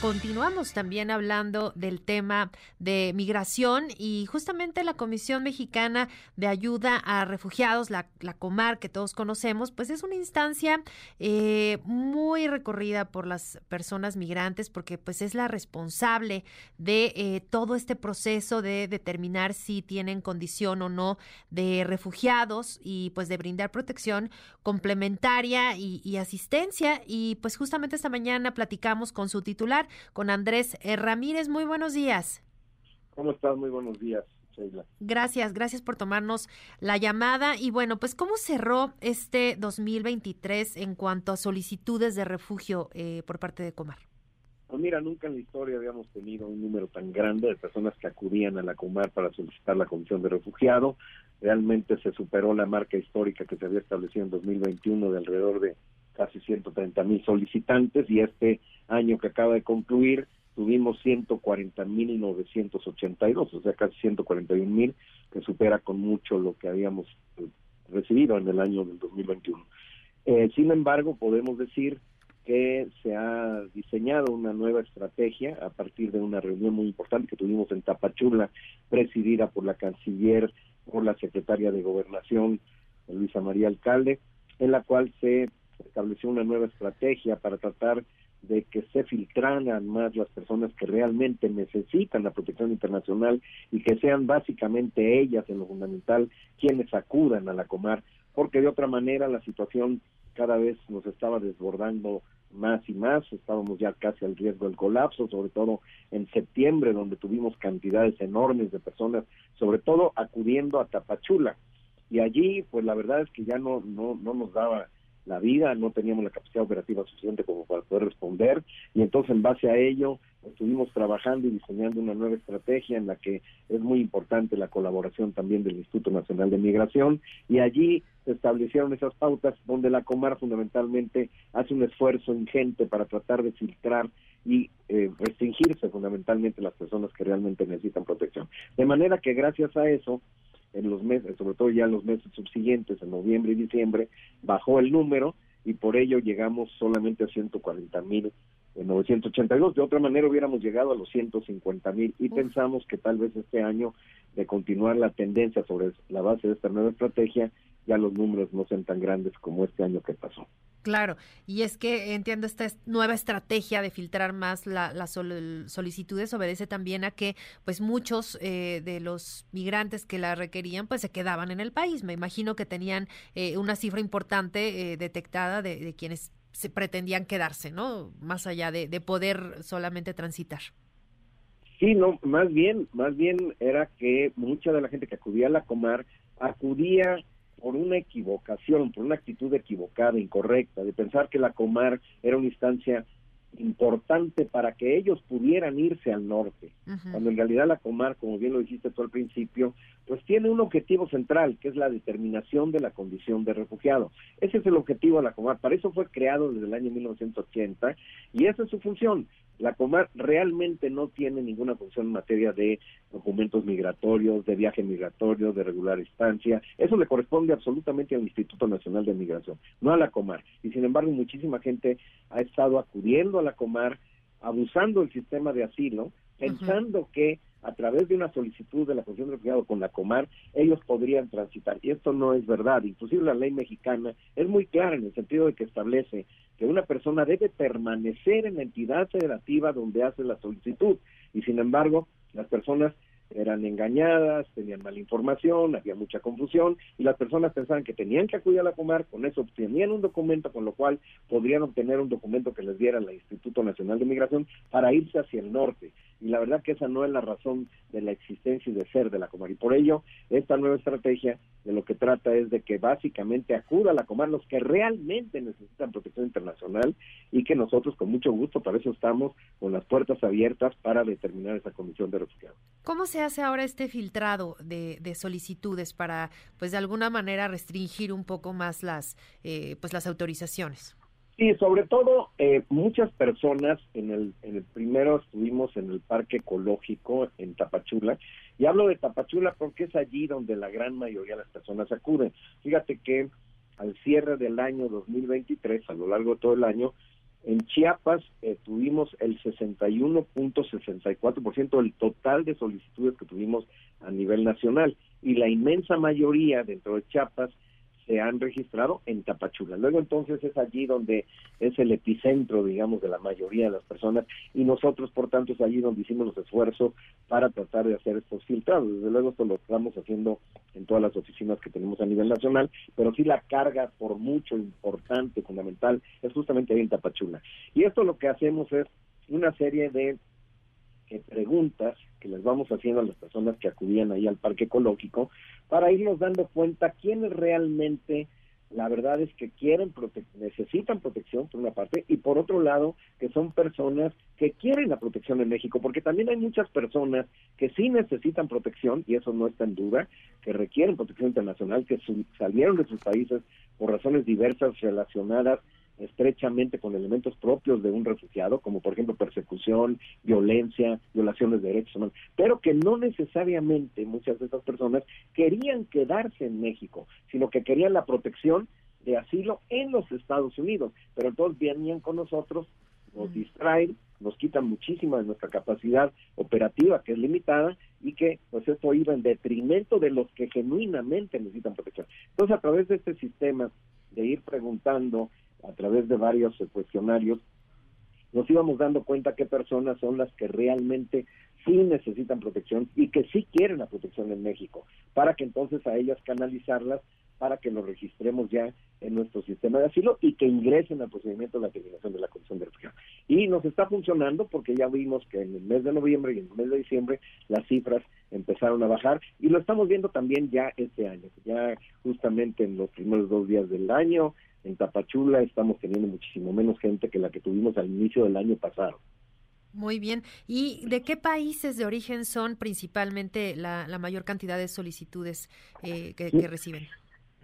Continuamos también hablando del tema de migración y justamente la Comisión Mexicana de Ayuda a Refugiados, la, Comar que todos conocemos, pues es una instancia eh, muy recorrida por las personas migrantes porque pues es la responsable de eh, todo este proceso de determinar si tienen condición o no de refugiados y pues de brindar protección complementaria y, y asistencia. Y pues justamente esta mañana platicamos con su titular con Andrés eh, Ramírez. Muy buenos días. ¿Cómo estás? Muy buenos días. Sheila. Gracias, gracias por tomarnos la llamada. Y bueno, pues ¿cómo cerró este 2023 en cuanto a solicitudes de refugio eh, por parte de Comar? Pues mira, nunca en la historia habíamos tenido un número tan grande de personas que acudían a la Comar para solicitar la comisión de refugiado. Realmente se superó la marca histórica que se había establecido en 2021 de alrededor de casi 130 mil solicitantes y este año que acaba de concluir tuvimos 140 mil 982, o sea, casi 141 mil, que supera con mucho lo que habíamos eh, recibido en el año del 2021. Eh, sin embargo, podemos decir que se ha diseñado una nueva estrategia a partir de una reunión muy importante que tuvimos en Tapachula, presidida por la canciller, por la secretaria de Gobernación, Luisa María Alcalde, en la cual se estableció una nueva estrategia para tratar de que se filtraran más las personas que realmente necesitan la protección internacional y que sean básicamente ellas en lo fundamental quienes acudan a la Comar, porque de otra manera la situación cada vez nos estaba desbordando más y más, estábamos ya casi al riesgo del colapso, sobre todo en septiembre, donde tuvimos cantidades enormes de personas, sobre todo acudiendo a Tapachula. Y allí, pues la verdad es que ya no, no, no nos daba la vida, no teníamos la capacidad operativa suficiente como para poder responder y entonces en base a ello estuvimos trabajando y diseñando una nueva estrategia en la que es muy importante la colaboración también del Instituto Nacional de Migración y allí se establecieron esas pautas donde la Comar fundamentalmente hace un esfuerzo ingente para tratar de filtrar y eh, restringirse fundamentalmente las personas que realmente necesitan protección. De manera que gracias a eso en los meses, sobre todo ya en los meses subsiguientes, en noviembre y diciembre, bajó el número y por ello llegamos solamente a 140 mil en 982. De otra manera hubiéramos llegado a los 150 mil y pensamos que tal vez este año, de continuar la tendencia sobre la base de esta nueva estrategia, ya los números no sean tan grandes como este año que pasó. Claro, y es que entiendo esta nueva estrategia de filtrar más las solicitudes obedece también a que pues muchos eh, de los migrantes que la requerían pues se quedaban en el país. Me imagino que tenían eh, una cifra importante eh, detectada de, quienes se pretendían quedarse, ¿no? Más allá de, de poder solamente transitar. Sí, no, más bien, más bien era que mucha de la gente que acudía a la Comar acudía por una equivocación, por una actitud equivocada, incorrecta, de pensar que la Comar era una instancia importante para que ellos pudieran irse al norte, cuando en realidad la Comar, como bien lo dijiste tú al principio, pues tiene un objetivo central, que es la determinación de la condición de refugiado. Ese es el objetivo de la Comar, para eso fue creado desde el año 1980 y esa es su función, la Comar realmente no tiene ninguna función en materia de documentos migratorios, de viaje migratorio, de regular estancia. Eso le corresponde absolutamente al Instituto Nacional de Migración, no a la Comar. Y sin embargo, muchísima gente ha estado acudiendo a la Comar, abusando del sistema de asilo, pensando que a través de una solicitud de la Comisión de Refugiados con la Comar, ellos podrían transitar. Y esto no es verdad. Inclusive la ley mexicana es muy clara en el sentido de que establece que una persona debe permanecer en la entidad federativa donde hace la solicitud. Y sin embargo, las personas eran engañadas, tenían mala información, había mucha confusión y las personas pensaban que tenían que acudir a la Comar, con eso obtenían un documento con lo cual podrían obtener un documento que les diera el Instituto Nacional de Migración para irse hacia el norte. Y la verdad que esa no es la razón de la existencia y de ser de la Comar. Y por ello, esta nueva estrategia de lo que trata es de que básicamente acuda a la Comar los que realmente necesitan protección internacional y que nosotros con mucho gusto, para eso estamos con las puertas abiertas para determinar esa condición de refugiados. ¿Cómo se hace ahora este filtrado de, solicitudes para, pues de alguna manera, restringir un poco más las, eh, pues las autorizaciones? Sí, sobre todo eh, muchas personas en el, en el primero estuvimos en el parque ecológico en Tapachula y hablo de Tapachula porque es allí donde la gran mayoría de las personas acuden. Fíjate que al cierre del año 2023, a lo largo de todo el año, en Chiapas eh, tuvimos el 61.64% del total de solicitudes que tuvimos a nivel nacional y la inmensa mayoría dentro de Chiapas se han registrado en Tapachula. Luego entonces es allí donde es el epicentro, digamos, de la mayoría de las personas y nosotros, por tanto, es allí donde hicimos los esfuerzos para tratar de hacer estos filtrados. Desde luego esto lo estamos haciendo en todas las oficinas que tenemos a nivel nacional, pero sí la carga por mucho importante, fundamental, es justamente ahí en Tapachula. Y esto lo que hacemos es una serie de preguntas que les vamos haciendo a las personas que acudían ahí al parque ecológico para irnos dando cuenta quiénes realmente la verdad es que quieren necesitan protección por una parte y por otro lado que son personas que quieren la protección en México porque también hay muchas personas que sí necesitan protección y eso no está en duda que requieren protección internacional que salieron de sus países por razones diversas relacionadas estrechamente con elementos propios de un refugiado, como por ejemplo persecución, violencia, violaciones de derechos humanos, pero que no necesariamente muchas de estas personas querían quedarse en México, sino que querían la protección de asilo en los Estados Unidos, pero todos venían con nosotros, nos distraen, nos quitan muchísima de nuestra capacidad operativa, que es limitada, y que pues esto iba en detrimento de los que genuinamente necesitan protección. Entonces, a través de este sistema de ir preguntando a través de varios cuestionarios, nos íbamos dando cuenta qué personas son las que realmente sí necesitan protección y que sí quieren la protección en México, para que entonces a ellas canalizarlas para que lo registremos ya en nuestro sistema de asilo y que ingresen al procedimiento de la terminación de la Comisión de Refugiados. Y nos está funcionando porque ya vimos que en el mes de noviembre y en el mes de diciembre las cifras empezaron a bajar y lo estamos viendo también ya este año, ya justamente en los primeros dos días del año en Tapachula estamos teniendo muchísimo menos gente que la que tuvimos al inicio del año pasado. Muy bien. ¿Y de qué países de origen son principalmente la, mayor cantidad de solicitudes eh, que, reciben?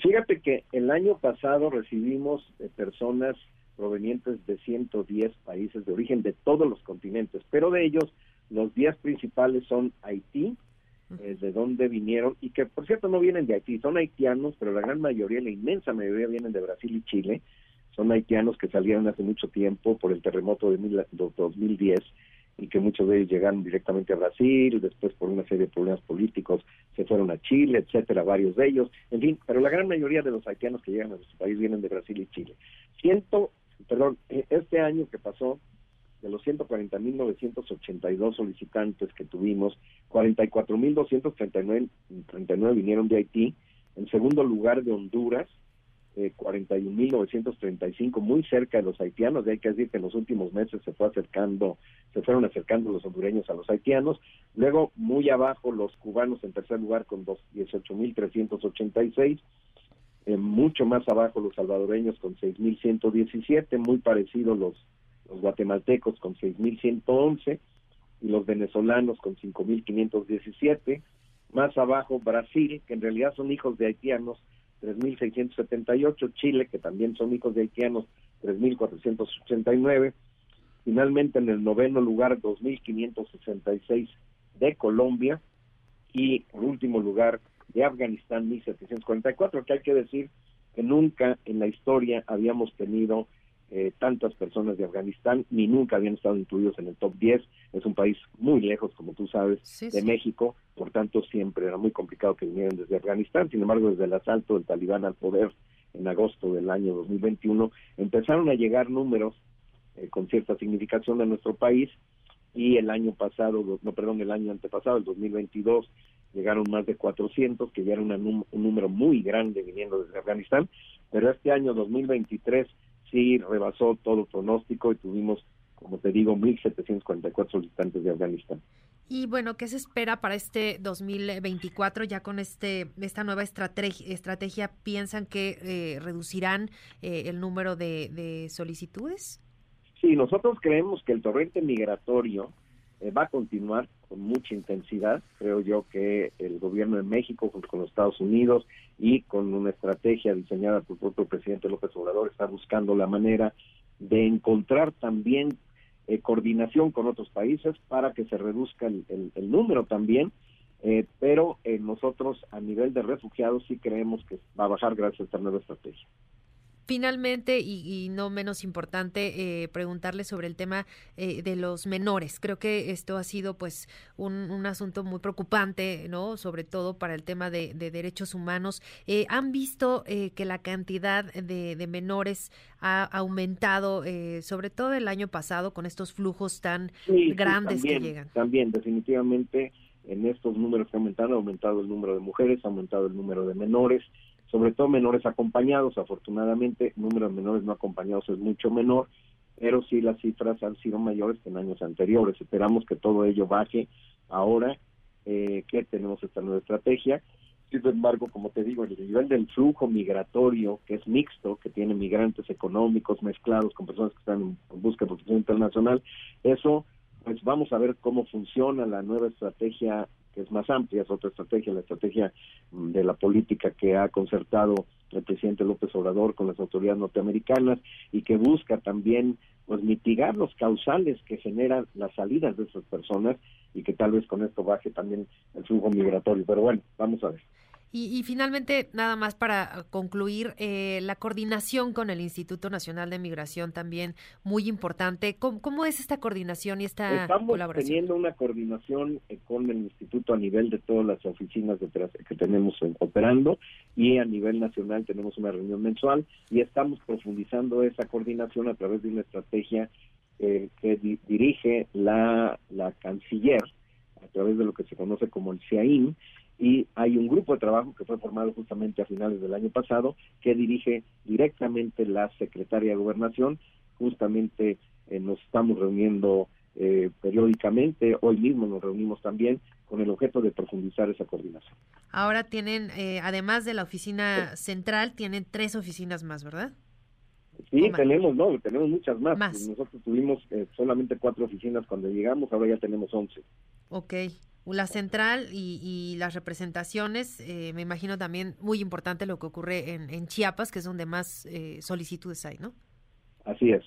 Fíjate que el año pasado recibimos eh, personas provenientes de 110 países de origen de todos los continentes, pero de ellos los 10 principales son Haití, eh, de dónde vinieron y que por cierto no vienen de Haití, son haitianos, pero la gran mayoría, la inmensa mayoría vienen de Brasil y Chile. Son haitianos que salieron hace mucho tiempo por el terremoto de, mil, 2010 y que muchos de ellos llegaron directamente a Brasil, después por una serie de problemas políticos se fueron a Chile, etcétera, varios de ellos, en fin, pero la gran mayoría de los haitianos que llegan a nuestro país vienen de Brasil y Chile. Siento, perdón, eh, este año que pasó, de los 140.982 solicitantes que tuvimos, 44.239 vinieron de Haití, en segundo lugar de Honduras, eh, 41.935, muy cerca de los haitianos, y hay que decir que en los últimos meses se fue acercando, se fueron acercando los hondureños a los haitianos, luego muy abajo los cubanos en tercer lugar con 18.386, eh, mucho más abajo los salvadoreños con 6.117, muy parecidos los los guatemaltecos con 6.111 y los venezolanos con 5.517. Más abajo Brasil, que en realidad son hijos de haitianos, 3.678. Chile, que también son hijos de haitianos, 3.489. Finalmente en el noveno lugar, 2.566 de Colombia. Y en último lugar de Afganistán, 1.744, que hay que decir que nunca en la historia habíamos tenido eh, tantas personas de Afganistán ni nunca habían estado incluidos en el top 10. Es un país muy lejos, como tú sabes, de México, por tanto siempre era muy complicado que vinieran desde Afganistán. Sin embargo, desde el asalto del talibán al poder en agosto del año 2021, empezaron a llegar números eh, con cierta significación a nuestro país y el año pasado, no, perdón, el año antepasado, el 2022, llegaron más de 400, que ya era un número muy grande viniendo desde Afganistán, pero este año 2023 sí rebasó todo pronóstico y tuvimos, como te digo, 1.744 solicitantes de Afganistán. Y bueno, ¿qué se espera para este 2024? Ya con este esta nueva estrategia, estrategia ¿piensan que eh, reducirán eh, el número de, solicitudes? Sí, nosotros creemos que el torrente migratorio eh, va a continuar con mucha intensidad. Creo yo que el gobierno de México, junto con los Estados Unidos y con una estrategia diseñada por el propio presidente López Obrador, está buscando la manera de encontrar también eh, coordinación con otros países para que se reduzca el, número también. Eh, pero nosotros a nivel de refugiados sí creemos que va a bajar gracias a esta nueva estrategia. Finalmente, y, no menos importante, eh, preguntarle sobre el tema eh, de los menores. Creo que esto ha sido pues un, asunto muy preocupante, ¿no? Sobre todo para el tema de, derechos humanos. Eh, ¿Han visto que la cantidad de, menores ha aumentado, sobre todo el año pasado, con estos flujos tan grandes que llegan? También, definitivamente, en estos números que han aumentado, ha aumentado el número de mujeres, ha aumentado el número de menores sobre todo menores acompañados. Afortunadamente, el número de menores no acompañados es mucho menor, pero sí las cifras han sido mayores que en años anteriores. Esperamos que todo ello baje ahora eh, que tenemos esta nueva estrategia. Sin embargo, como te digo, el nivel del flujo migratorio, que es mixto, que tiene migrantes económicos mezclados con personas que están en busca de protección internacional, eso, pues vamos a ver cómo funciona la nueva estrategia es más amplia, es otra estrategia, la estrategia mm, de la política que ha concertado el presidente López Obrador con las autoridades norteamericanas y que busca también pues mitigar los causales que generan las salidas de esas personas y que tal vez con esto baje también el flujo migratorio. Pero bueno, vamos a ver. Y, finalmente, nada más para concluir, eh, la coordinación con el Instituto Nacional de Migración también muy importante. ¿Cómo, es esta coordinación y esta Estamos teniendo una coordinación eh, con el Instituto a nivel de todas las oficinas de, que tenemos operando y a nivel nacional tenemos una reunión mensual y estamos profundizando esa coordinación a través de una estrategia eh, que dirige la, la canciller a través de lo que se conoce como el CIAIN y hay un grupo de trabajo que fue formado justamente a finales del año pasado que dirige directamente la secretaria de gobernación. Justamente eh, nos estamos reuniendo eh, periódicamente. Hoy mismo nos reunimos también con el objeto de profundizar esa coordinación. Ahora tienen eh, además de la oficina central tienen tres oficinas más verdad Sí, tenemos, no, tenemos muchas más. Nosotros tuvimos solamente cuatro oficinas cuando llegamos, ahora ya tenemos once. Ok la central y, las representaciones, eh, me imagino también muy importante lo que ocurre en, Chiapas, que es donde más eh, solicitudes hay, ¿no? Así es.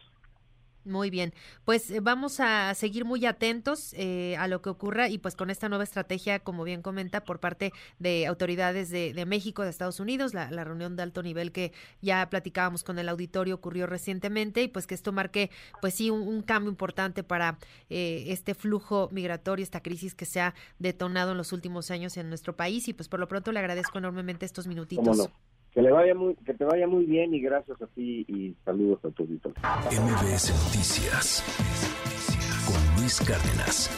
Muy bien, pues eh, vamos a seguir muy atentos eh, a lo que ocurra y pues con esta nueva estrategia, como bien comenta, por parte de autoridades de, México, de Estados Unidos, la, reunión de alto nivel que ya platicábamos con el auditorio ocurrió recientemente y pues que esto marque pues sí un, cambio importante para eh, este flujo migratorio, esta crisis que se ha detonado en los últimos años en nuestro país. Y pues por lo pronto le agradezco enormemente estos minutitos. Que le vaya muy, que te vaya muy bien y gracias a ti y saludos a tu auditorio. MBS Noticias con Luis Cárdenas.